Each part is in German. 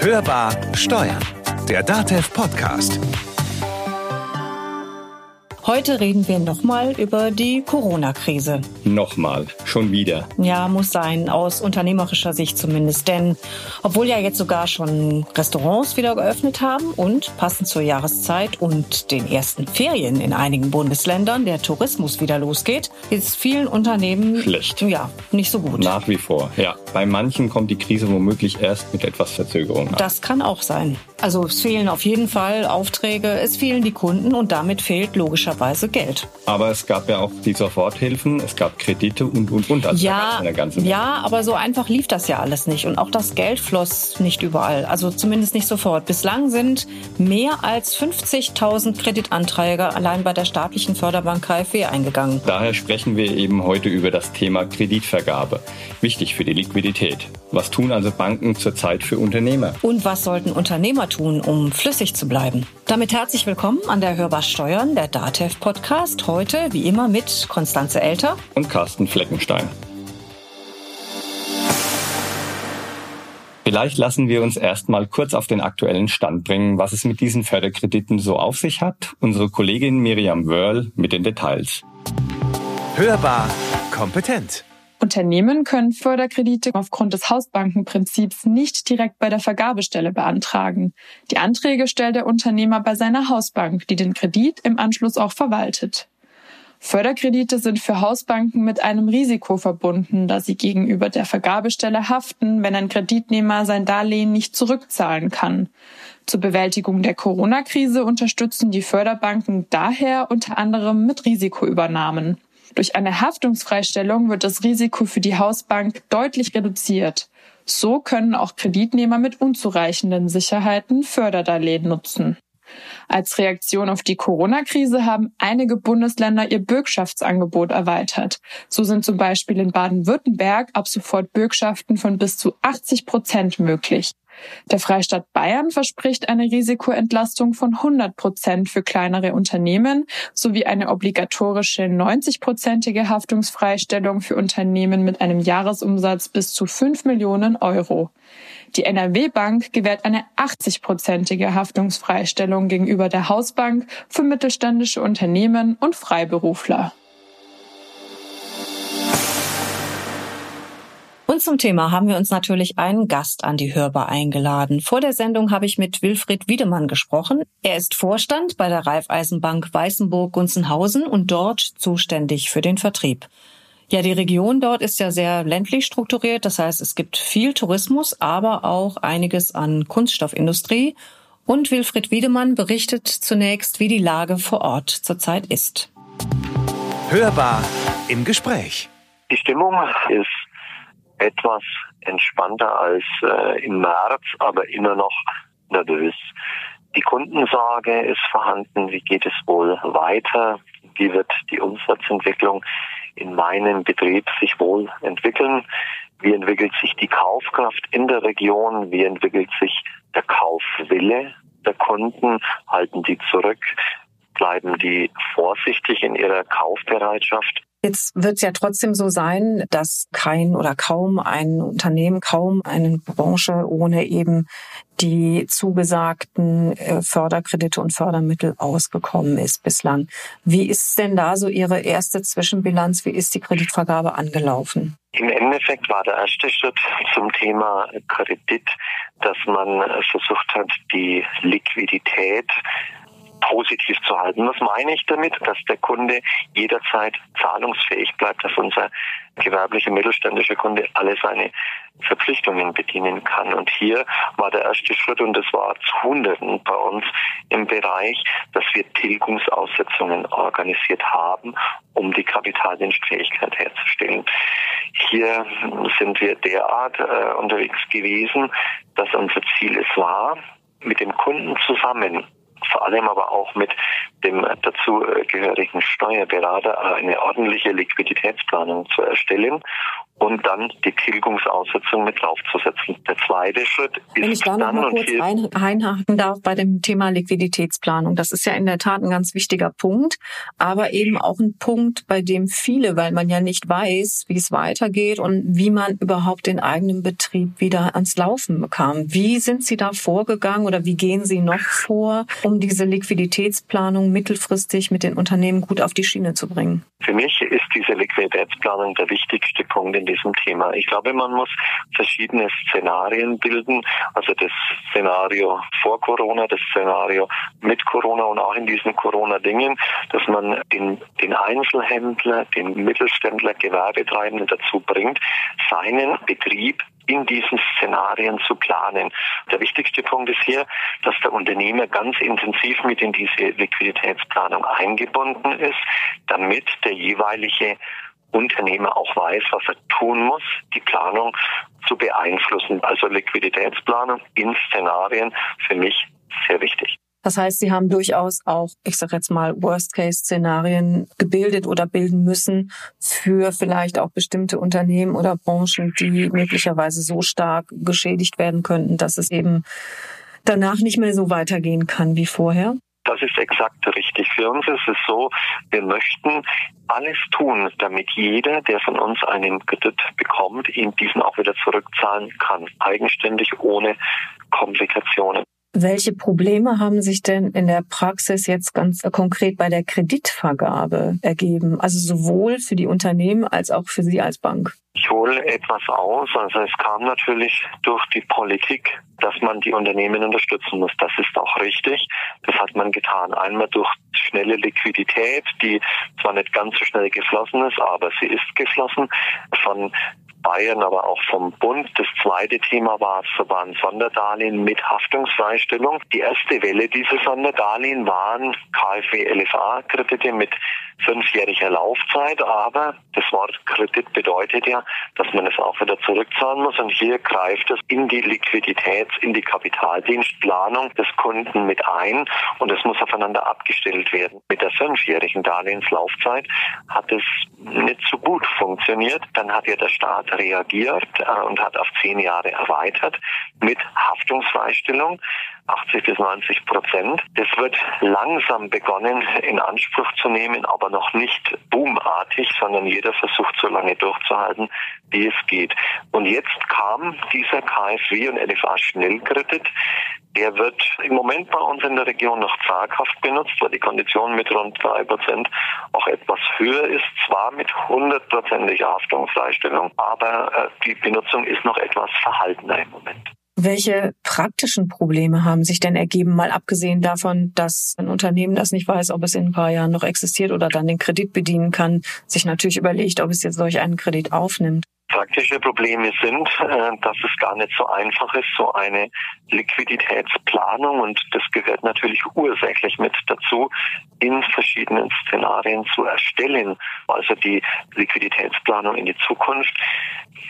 Hörbar Steuern, der DATEV Podcast. Heute reden wir nochmal über die Corona-Krise. Nochmal, schon wieder. Ja, muss sein, aus unternehmerischer Sicht zumindest. Denn obwohl ja jetzt sogar schon Restaurants wieder geöffnet haben und passend zur Jahreszeit und den ersten Ferien in einigen Bundesländern der Tourismus wieder losgeht, ist vielen Unternehmen schlecht. Ja, nicht so gut. Nach wie vor, ja. Bei manchen kommt die Krise womöglich erst mit etwas Verzögerung. An. Das kann auch sein. Also es fehlen auf jeden Fall Aufträge, es fehlen die Kunden und damit fehlt logischerweise logischerweise Geld. Aber es gab ja auch die Soforthilfen, es gab Kredite und, und, und. Also ja, ja, aber so einfach lief das ja alles nicht. Und auch das Geld floss nicht überall. Also zumindest nicht sofort. Bislang sind mehr als 50.000 Kreditanträge allein bei der staatlichen Förderbank KfW eingegangen. Daher sprechen wir eben heute über das Thema Kreditvergabe. Wichtig für die Liquidität. Was tun also Banken zurzeit für Unternehmer? Und was sollten Unternehmer tun, um flüssig zu bleiben? Damit herzlich willkommen an der Hörbar Steuern, der DATEV Podcast. Heute wie immer mit Konstanze Elter und Carsten Fleckenstein. Vielleicht lassen wir uns erstmal kurz auf den aktuellen Stand bringen, was es mit diesen Förderkrediten so auf sich hat. Unsere Kollegin Miriam Wörl mit den Details. Hörbar kompetent. Unternehmen können Förderkredite aufgrund des Hausbankenprinzips nicht direkt bei der Vergabestelle beantragen. Die Anträge stellt der Unternehmer bei seiner Hausbank, die den Kredit im Anschluss auch verwaltet. Förderkredite sind für Hausbanken mit einem Risiko verbunden, da sie gegenüber der Vergabestelle haften, wenn ein Kreditnehmer sein Darlehen nicht zurückzahlen kann. Zur Bewältigung der Corona-Krise unterstützen die Förderbanken daher unter anderem mit Risikoübernahmen. Durch eine Haftungsfreistellung wird das Risiko für die Hausbank deutlich reduziert. So können auch Kreditnehmer mit unzureichenden Sicherheiten Förderdarlehen nutzen. Als Reaktion auf die Corona-Krise haben einige Bundesländer ihr Bürgschaftsangebot erweitert. So sind zum Beispiel in Baden-Württemberg ab sofort Bürgschaften von bis zu 80 Prozent möglich. Der Freistaat Bayern verspricht eine Risikoentlastung von 100 Prozent für kleinere Unternehmen sowie eine obligatorische 90-prozentige Haftungsfreistellung für Unternehmen mit einem Jahresumsatz bis zu 5 Millionen Euro. Die NRW-Bank gewährt eine 80-prozentige Haftungsfreistellung gegenüber der Hausbank für mittelständische Unternehmen und Freiberufler. Und zum Thema haben wir uns natürlich einen Gast an die Hörbar eingeladen. Vor der Sendung habe ich mit Wilfried Wiedemann gesprochen. Er ist Vorstand bei der Raiffeisenbank Weißenburg-Gunzenhausen und dort zuständig für den Vertrieb. Ja, die Region dort ist ja sehr ländlich strukturiert. Das heißt, es gibt viel Tourismus, aber auch einiges an Kunststoffindustrie. Und Wilfried Wiedemann berichtet zunächst, wie die Lage vor Ort zurzeit ist. Hörbar im Gespräch. Die Stimmung ist etwas entspannter als äh, im März, aber immer noch nervös. Die Kundensorge ist vorhanden. Wie geht es wohl weiter? Wie wird die Umsatzentwicklung in meinem Betrieb sich wohl entwickeln? Wie entwickelt sich die Kaufkraft in der Region? Wie entwickelt sich der Kaufwille der Kunden? Halten die zurück? Bleiben die vorsichtig in ihrer Kaufbereitschaft? Jetzt wird es ja trotzdem so sein, dass kein oder kaum ein Unternehmen, kaum eine Branche ohne eben die zugesagten äh, Förderkredite und Fördermittel ausgekommen ist bislang. Wie ist denn da so Ihre erste Zwischenbilanz? Wie ist die Kreditvergabe angelaufen? Im Endeffekt war der erste Schritt zum Thema Kredit, dass man versucht hat, die Liquidität positiv zu halten. Was meine ich damit? Dass der Kunde jederzeit zahlungsfähig bleibt, dass unser gewerblicher mittelständischer Kunde alle seine Verpflichtungen bedienen kann. Und hier war der erste Schritt, und das war zu Hunderten bei uns im Bereich, dass wir Tilgungsaussetzungen organisiert haben, um die Kapitaldienstfähigkeit herzustellen. Hier sind wir derart äh, unterwegs gewesen, dass unser Ziel es war, mit dem Kunden zusammen vor allem aber auch mit dem dazugehörigen Steuerberater eine ordentliche Liquiditätsplanung zu erstellen, und dann die Tilgungsaussetzung mit draufzusetzen. Der zweite Schritt ist Wenn ich da noch mal kurz ein, einhaken darf bei dem Thema Liquiditätsplanung. Das ist ja in der Tat ein ganz wichtiger Punkt, aber eben auch ein Punkt, bei dem viele, weil man ja nicht weiß, wie es weitergeht und wie man überhaupt den eigenen Betrieb wieder ans Laufen bekam. Wie sind Sie da vorgegangen oder wie gehen Sie noch vor, um diese Liquiditätsplanung mittelfristig mit den Unternehmen gut auf die Schiene zu bringen? Für mich ist diese Liquiditätsplanung der wichtigste Punkt in diesem Thema. Ich glaube, man muss verschiedene Szenarien bilden, also das Szenario vor Corona, das Szenario mit Corona und auch in diesen Corona-Dingen, dass man den, den Einzelhändler, den Mittelständler, Gewerbetreibenden dazu bringt, seinen Betrieb in diesen Szenarien zu planen. Der wichtigste Punkt ist hier, dass der Unternehmer ganz intensiv mit in diese Liquiditätsplanung eingebunden ist, damit der jeweilige Unternehmer auch weiß, was er tun muss, die Planung zu beeinflussen. Also Liquiditätsplanung in Szenarien für mich sehr wichtig. Das heißt, Sie haben durchaus auch, ich sage jetzt mal, Worst-Case-Szenarien gebildet oder bilden müssen für vielleicht auch bestimmte Unternehmen oder Branchen, die möglicherweise so stark geschädigt werden könnten, dass es eben danach nicht mehr so weitergehen kann wie vorher. Das ist exakt richtig. Für uns ist es so, wir möchten alles tun, damit jeder, der von uns einen Kredit bekommt, ihn diesen auch wieder zurückzahlen kann, eigenständig, ohne Komplikationen. Welche Probleme haben sich denn in der Praxis jetzt ganz konkret bei der Kreditvergabe ergeben? Also sowohl für die Unternehmen als auch für Sie als Bank? Ich hole etwas aus. Also es kam natürlich durch die Politik, dass man die Unternehmen unterstützen muss. Das ist auch richtig. Das hat man getan. Einmal durch schnelle Liquidität, die zwar nicht ganz so schnell geflossen ist, aber sie ist geflossen. Von Bayern, aber auch vom Bund. Das zweite Thema war, waren Sonderdarlehen mit Haftungsfreistellung. Die erste Welle dieser Sonderdarlehen waren KfW-LFA-Kredite mit fünfjähriger Laufzeit, aber das Wort Kredit bedeutet ja, dass man es auch wieder zurückzahlen muss und hier greift es in die Liquiditäts-, in die Kapitaldienstplanung des Kunden mit ein und es muss aufeinander abgestellt werden. Mit der fünfjährigen Darlehenslaufzeit hat es nicht so gut funktioniert. Dann hat ja der Staat reagiert äh, und hat auf zehn Jahre erweitert mit Haftungsfreistellung. 80 bis 90 Prozent. Das wird langsam begonnen in Anspruch zu nehmen, aber noch nicht boomartig, sondern jeder versucht so lange durchzuhalten, wie es geht. Und jetzt kam dieser KfW und LFA Schnellkredit. Der wird im Moment bei uns in der Region noch zaghaft benutzt, weil die Kondition mit rund drei Prozent auch etwas höher ist. Zwar mit hundertprozentiger Haftungsfreistellung, aber äh, die Benutzung ist noch etwas verhaltener im Moment. Welche praktischen Probleme haben sich denn ergeben, mal abgesehen davon, dass ein Unternehmen, das nicht weiß, ob es in ein paar Jahren noch existiert oder dann den Kredit bedienen kann, sich natürlich überlegt, ob es jetzt solch einen Kredit aufnimmt? Praktische Probleme sind, äh, dass es gar nicht so einfach ist, so eine Liquiditätsplanung und das gehört natürlich ursächlich mit dazu, in verschiedenen Szenarien zu erstellen. Also die Liquiditätsplanung in die Zukunft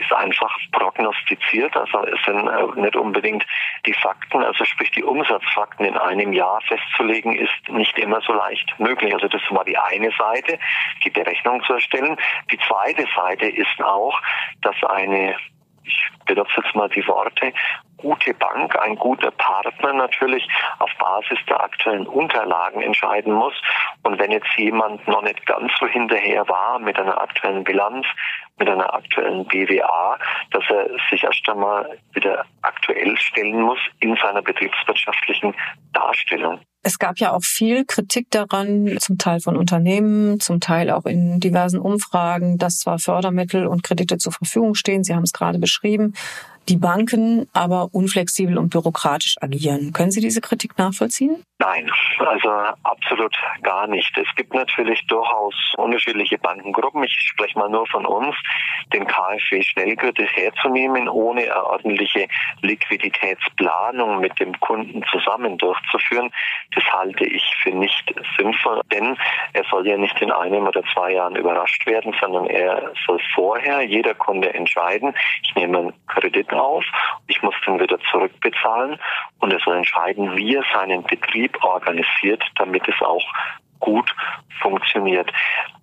ist einfach prognostiziert. Also es sind äh, nicht unbedingt die Fakten, also sprich die Umsatzfakten in einem Jahr festzulegen, ist nicht immer so leicht möglich. Also das war die eine Seite, die Berechnung zu erstellen. Die zweite Seite ist auch, dass eine ich benutze jetzt mal die Worte, gute Bank, ein guter Partner natürlich auf Basis der aktuellen Unterlagen entscheiden muss. Und wenn jetzt jemand noch nicht ganz so hinterher war mit einer aktuellen Bilanz, mit einer aktuellen BWA, dass er sich erst einmal wieder aktuell stellen muss in seiner betriebswirtschaftlichen Darstellung. Es gab ja auch viel Kritik daran, zum Teil von Unternehmen, zum Teil auch in diversen Umfragen, dass zwar Fördermittel und Kredite zur Verfügung stehen, Sie haben es gerade beschrieben, die Banken aber unflexibel und bürokratisch agieren. Können Sie diese Kritik nachvollziehen? Nein, also absolut gar nicht. Es gibt natürlich durchaus unterschiedliche Bankengruppen. Ich spreche mal nur von uns, den KfW Schnellkredit herzunehmen, ohne eine ordentliche Liquiditätsplanung mit dem Kunden zusammen durchzuführen. Das halte ich für nicht sinnvoll, denn er soll ja nicht in einem oder zwei Jahren überrascht werden, sondern er soll vorher jeder Kunde entscheiden, ich nehme einen Kredit auf, ich muss den wieder zurückbezahlen und er soll entscheiden, wie er seinen Betrieb organisiert, damit es auch gut funktioniert.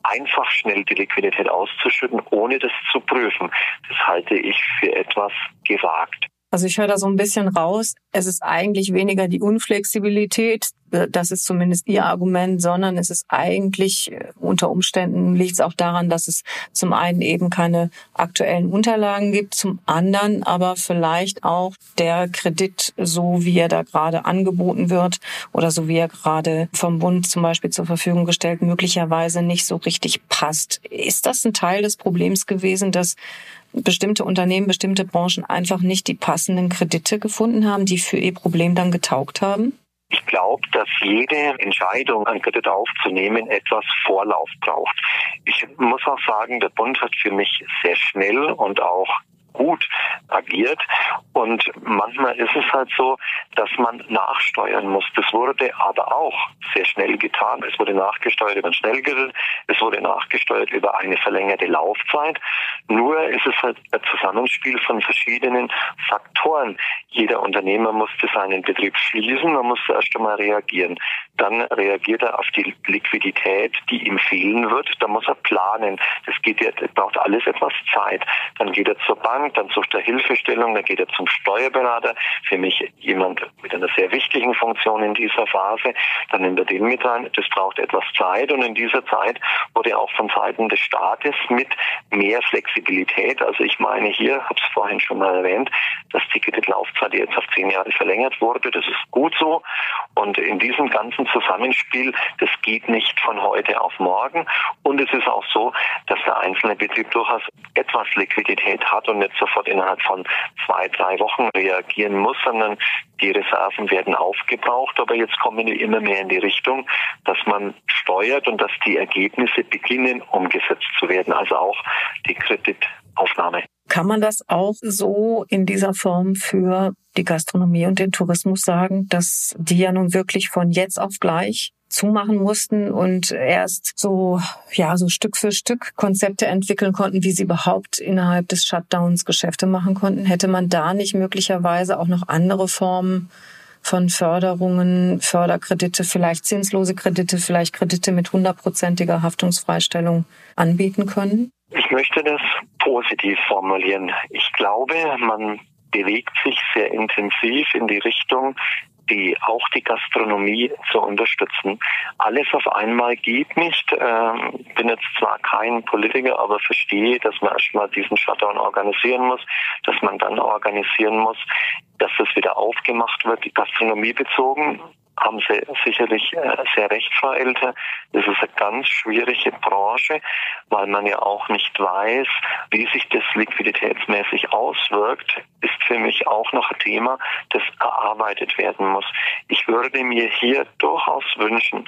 Einfach schnell die Liquidität auszuschütten, ohne das zu prüfen, das halte ich für etwas gewagt. Also ich höre da so ein bisschen raus, es ist eigentlich weniger die Unflexibilität, das ist zumindest Ihr Argument, sondern es ist eigentlich äh, unter Umständen liegt es auch daran, dass es zum einen eben keine aktuellen Unterlagen gibt, zum anderen aber vielleicht auch der Kredit, so wie er da gerade angeboten wird oder so wie er gerade vom Bund zum Beispiel zur Verfügung gestellt, möglicherweise nicht so richtig passt. Ist das ein Teil des Problems gewesen, dass bestimmte Unternehmen, bestimmte Branchen einfach nicht die passenden Kredite gefunden haben, die für ihr Problem dann getaugt haben? Ich glaube, dass jede Entscheidung, einen Kredit aufzunehmen, etwas Vorlauf braucht. Ich muss auch sagen, der Bund hat für mich sehr schnell und auch gut agiert. Und manchmal ist es halt so, dass man nachsteuern muss. Das wurde aber auch sehr schnell getan. Es wurde nachgesteuert über ein Schnellgericht, es wurde nachgesteuert über eine verlängerte Laufzeit. Nur ist es halt ein Zusammenspiel von verschiedenen Faktoren. Jeder Unternehmer musste seinen Betrieb schließen, man musste erst einmal reagieren. Dann reagiert er auf die Liquidität, die ihm fehlen wird. Da muss er planen. Das geht das braucht alles etwas Zeit. Dann geht er zur Bank, dann sucht er Hilfestellung, dann geht er zum Steuerberater. Für mich jemand mit einer sehr wichtigen Funktion in dieser Phase. Dann nimmt er den mit rein. Das braucht etwas Zeit und in dieser Zeit wurde auch von Seiten des Staates mit mehr Flexibilität. Also ich meine hier, habe es vorhin schon mal erwähnt, dass die Kreditlaufzeit jetzt auf zehn Jahre verlängert wurde. Das ist gut so. Und in diesem ganzen Zusammenspiel, das geht nicht von heute auf morgen. Und es ist auch so, dass der einzelne Betrieb durchaus etwas Liquidität hat und nicht sofort innerhalb von zwei, drei Wochen reagieren muss, sondern die Reserven werden aufgebraucht. Aber jetzt kommen wir immer mehr in die Richtung, dass man steuert und dass die Ergebnisse beginnen umgesetzt zu werden. Also auch die Kreditaufnahme. Kann man das auch so in dieser Form für die Gastronomie und den Tourismus sagen, dass die ja nun wirklich von jetzt auf gleich zumachen mussten und erst so, ja, so Stück für Stück Konzepte entwickeln konnten, wie sie überhaupt innerhalb des Shutdowns Geschäfte machen konnten. Hätte man da nicht möglicherweise auch noch andere Formen von Förderungen, Förderkredite, vielleicht zinslose Kredite, vielleicht Kredite mit hundertprozentiger Haftungsfreistellung anbieten können? Ich möchte das positiv formulieren. Ich glaube, man bewegt sich sehr intensiv in die Richtung, die auch die Gastronomie zu unterstützen. Alles auf einmal geht nicht. Ähm, bin jetzt zwar kein Politiker, aber verstehe, dass man erstmal diesen Shutdown organisieren muss, dass man dann organisieren muss, dass es wieder aufgemacht wird, die Gastronomie bezogen haben Sie sicherlich äh, sehr recht, Frau Elter. Das ist eine ganz schwierige Branche, weil man ja auch nicht weiß, wie sich das liquiditätsmäßig auswirkt, ist für mich auch noch ein Thema, das erarbeitet werden muss. Ich würde mir hier durchaus wünschen,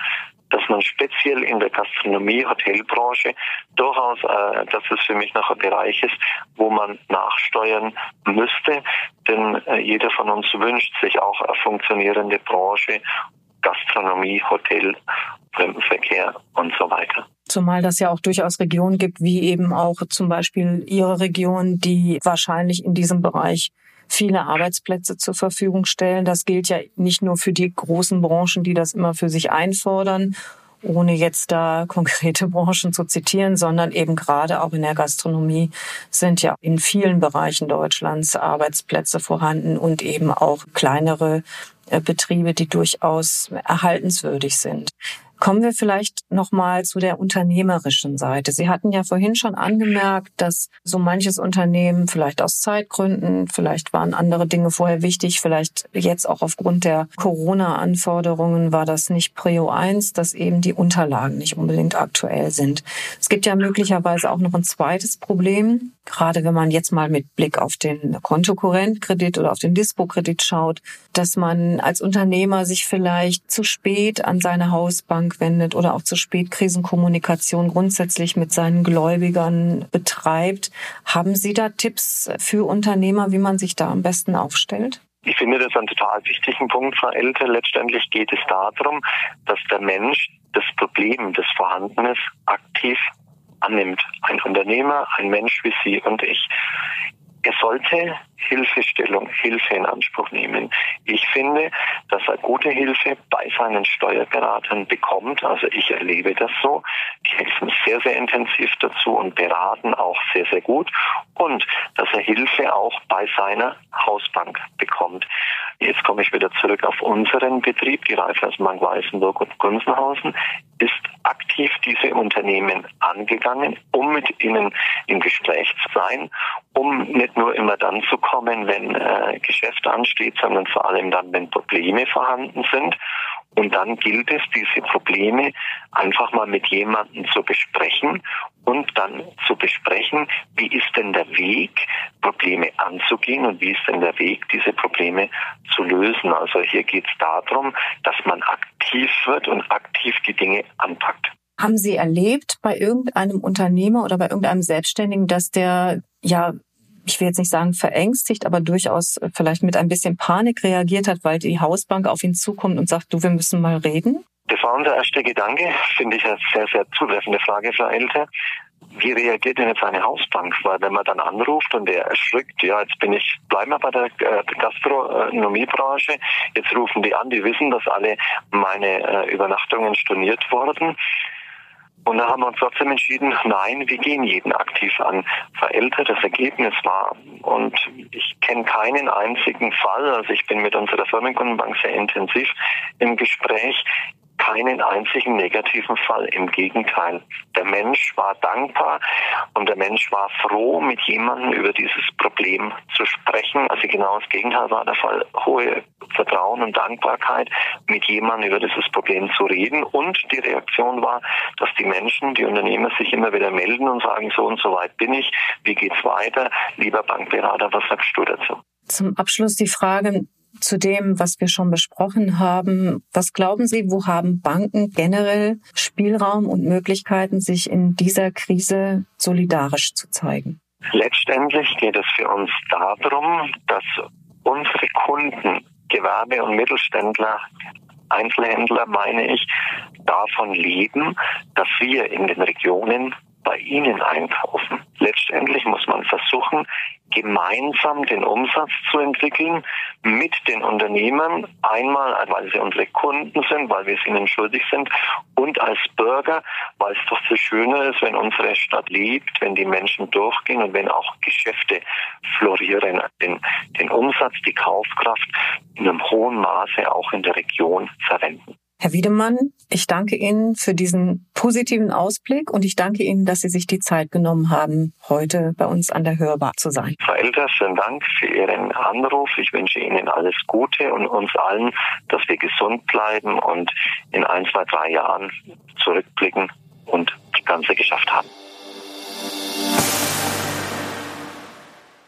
dass man speziell in der Gastronomie, Hotelbranche durchaus, äh, dass es für mich noch ein Bereich ist, wo man nachsteuern müsste. Denn äh, jeder von uns wünscht sich auch eine funktionierende Branche, Gastronomie, Hotel, Fremdenverkehr und so weiter. Zumal das ja auch durchaus Regionen gibt, wie eben auch zum Beispiel Ihre Region, die wahrscheinlich in diesem Bereich viele Arbeitsplätze zur Verfügung stellen. Das gilt ja nicht nur für die großen Branchen, die das immer für sich einfordern, ohne jetzt da konkrete Branchen zu zitieren, sondern eben gerade auch in der Gastronomie sind ja in vielen Bereichen Deutschlands Arbeitsplätze vorhanden und eben auch kleinere äh, Betriebe, die durchaus erhaltenswürdig sind. Kommen wir vielleicht nochmal zu der unternehmerischen Seite. Sie hatten ja vorhin schon angemerkt, dass so manches Unternehmen vielleicht aus Zeitgründen, vielleicht waren andere Dinge vorher wichtig, vielleicht jetzt auch aufgrund der Corona-Anforderungen war das nicht Prio 1, dass eben die Unterlagen nicht unbedingt aktuell sind. Es gibt ja möglicherweise auch noch ein zweites Problem, gerade wenn man jetzt mal mit Blick auf den Kontokorrentkredit oder auf den Dispo-Kredit schaut, dass man als Unternehmer sich vielleicht zu spät an seine Hausbank Bank wendet oder auch zu spät Krisenkommunikation grundsätzlich mit seinen Gläubigern betreibt. Haben Sie da Tipps für Unternehmer, wie man sich da am besten aufstellt? Ich finde das einen total wichtigen Punkt, Frau Elter. Letztendlich geht es darum, dass der Mensch das Problem, das vorhanden ist, aktiv annimmt. Ein Unternehmer, ein Mensch wie Sie und ich. er sollte Hilfestellung, Hilfe in Anspruch nehmen. Ich finde, dass er gute Hilfe bei seinen Steuerberatern bekommt. Also ich erlebe das so. Die helfen sehr, sehr intensiv dazu und beraten auch sehr, sehr gut. Und dass er Hilfe auch bei seiner Hausbank bekommt. Jetzt komme ich wieder zurück auf unseren Betrieb, die Raiffeisenbank Weißenburg und Gunzenhausen ist aktiv diese Unternehmen angegangen, um mit ihnen im Gespräch zu sein, um nicht nur immer dann zu kommen, wenn äh, Geschäft ansteht, sondern vor allem dann, wenn Probleme vorhanden sind. Und dann gilt es, diese Probleme einfach mal mit jemandem zu besprechen und dann zu besprechen, wie ist denn der Weg, Probleme anzugehen und wie ist denn der Weg, diese Probleme zu lösen. Also hier geht es darum, dass man aktiv wird und aktiv die Dinge anpackt. Haben Sie erlebt bei irgendeinem Unternehmer oder bei irgendeinem Selbstständigen, dass der ja ich will jetzt nicht sagen verängstigt, aber durchaus vielleicht mit ein bisschen Panik reagiert hat, weil die Hausbank auf ihn zukommt und sagt, du, wir müssen mal reden? Das war unser erster Gedanke, finde ich eine sehr, sehr zutreffende Frage, Frau Elter. Wie reagiert denn jetzt eine Hausbank? Weil wenn man dann anruft und der erschrickt, ja, jetzt bin ich, bleiben wir bei der äh, Gastronomiebranche, jetzt rufen die an, die wissen, dass alle meine äh, Übernachtungen storniert wurden. Und da haben wir uns trotzdem entschieden, nein, wir gehen jeden aktiv an. Verältert das Ergebnis war. Und ich kenne keinen einzigen Fall, also ich bin mit unserer Firmenkundenbank sehr intensiv im Gespräch, keinen einzigen negativen Fall. Im Gegenteil. Der Mensch war dankbar und der Mensch war froh, mit jemandem über dieses Problem zu sprechen. Also genau das Gegenteil war der Fall. Hohe Vertrauen und Dankbarkeit, mit jemandem über dieses Problem zu reden. Und die Reaktion war, dass die Menschen, die Unternehmer sich immer wieder melden und sagen, so und so weit bin ich, wie geht's weiter? Lieber Bankberater, was sagst du dazu? Zum Abschluss die Frage, zu dem, was wir schon besprochen haben. Was glauben Sie, wo haben Banken generell Spielraum und Möglichkeiten, sich in dieser Krise solidarisch zu zeigen? Letztendlich geht es für uns darum, dass unsere Kunden, Gewerbe- und Mittelständler, Einzelhändler, meine ich, davon leben, dass wir in den Regionen bei ihnen einkaufen. Letztendlich muss man versuchen, gemeinsam den Umsatz zu entwickeln mit den Unternehmern. Einmal, weil sie unsere Kunden sind, weil wir es ihnen schuldig sind und als Bürger, weil es doch so schöner ist, wenn unsere Stadt lebt, wenn die Menschen durchgehen und wenn auch Geschäfte florieren, den, den Umsatz, die Kaufkraft in einem hohen Maße auch in der Region verwenden. Herr Wiedemann, ich danke Ihnen für diesen positiven Ausblick und ich danke Ihnen, dass Sie sich die Zeit genommen haben, heute bei uns an der Hörbar zu sein. Frau Elter, vielen Dank für Ihren Anruf. Ich wünsche Ihnen alles Gute und uns allen, dass wir gesund bleiben und in ein, zwei, drei Jahren zurückblicken und das Ganze geschafft haben.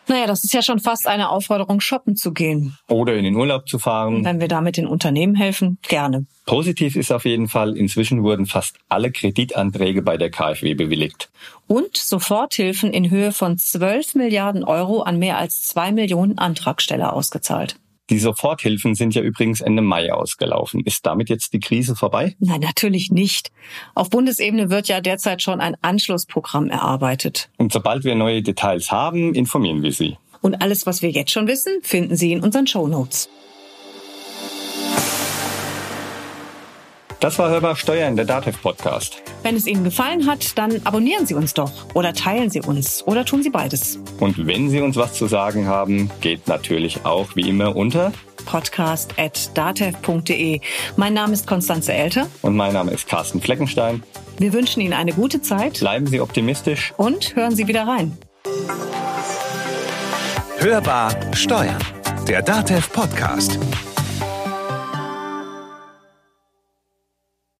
Naja, das ist ja schon fast eine Aufforderung, shoppen zu gehen. Oder in den Urlaub zu fahren. Wenn wir damit den Unternehmen helfen, gerne. Positiv ist auf jeden Fall, inzwischen wurden fast alle Kreditanträge bei der KfW bewilligt. Und Soforthilfen in Höhe von 12 Milliarden Euro an mehr als zwei Millionen Antragsteller ausgezahlt. Die Soforthilfen sind ja übrigens Ende Mai ausgelaufen. Ist damit jetzt die Krise vorbei? Nein, natürlich nicht. Auf Bundesebene wird ja derzeit schon ein Anschlussprogramm erarbeitet. Und sobald wir neue Details haben, informieren wir Sie. Und alles, was wir jetzt schon wissen, finden Sie in unseren Show Notes. Das war Hörbar Steuern, der DATEV Podcast. Wenn es Ihnen gefallen hat, dann abonnieren Sie uns doch oder teilen Sie uns oder tun Sie beides. Und wenn Sie uns was zu sagen haben, geht natürlich auch wie immer unter podcast.datev.de. Mein Name ist Konstanze Elter. Und mein Name ist Carsten Fleckenstein. Wir wünschen Ihnen eine gute Zeit. Bleiben Sie optimistisch. Und hören Sie wieder rein. Hörbar Steuern. Der Datev Podcast.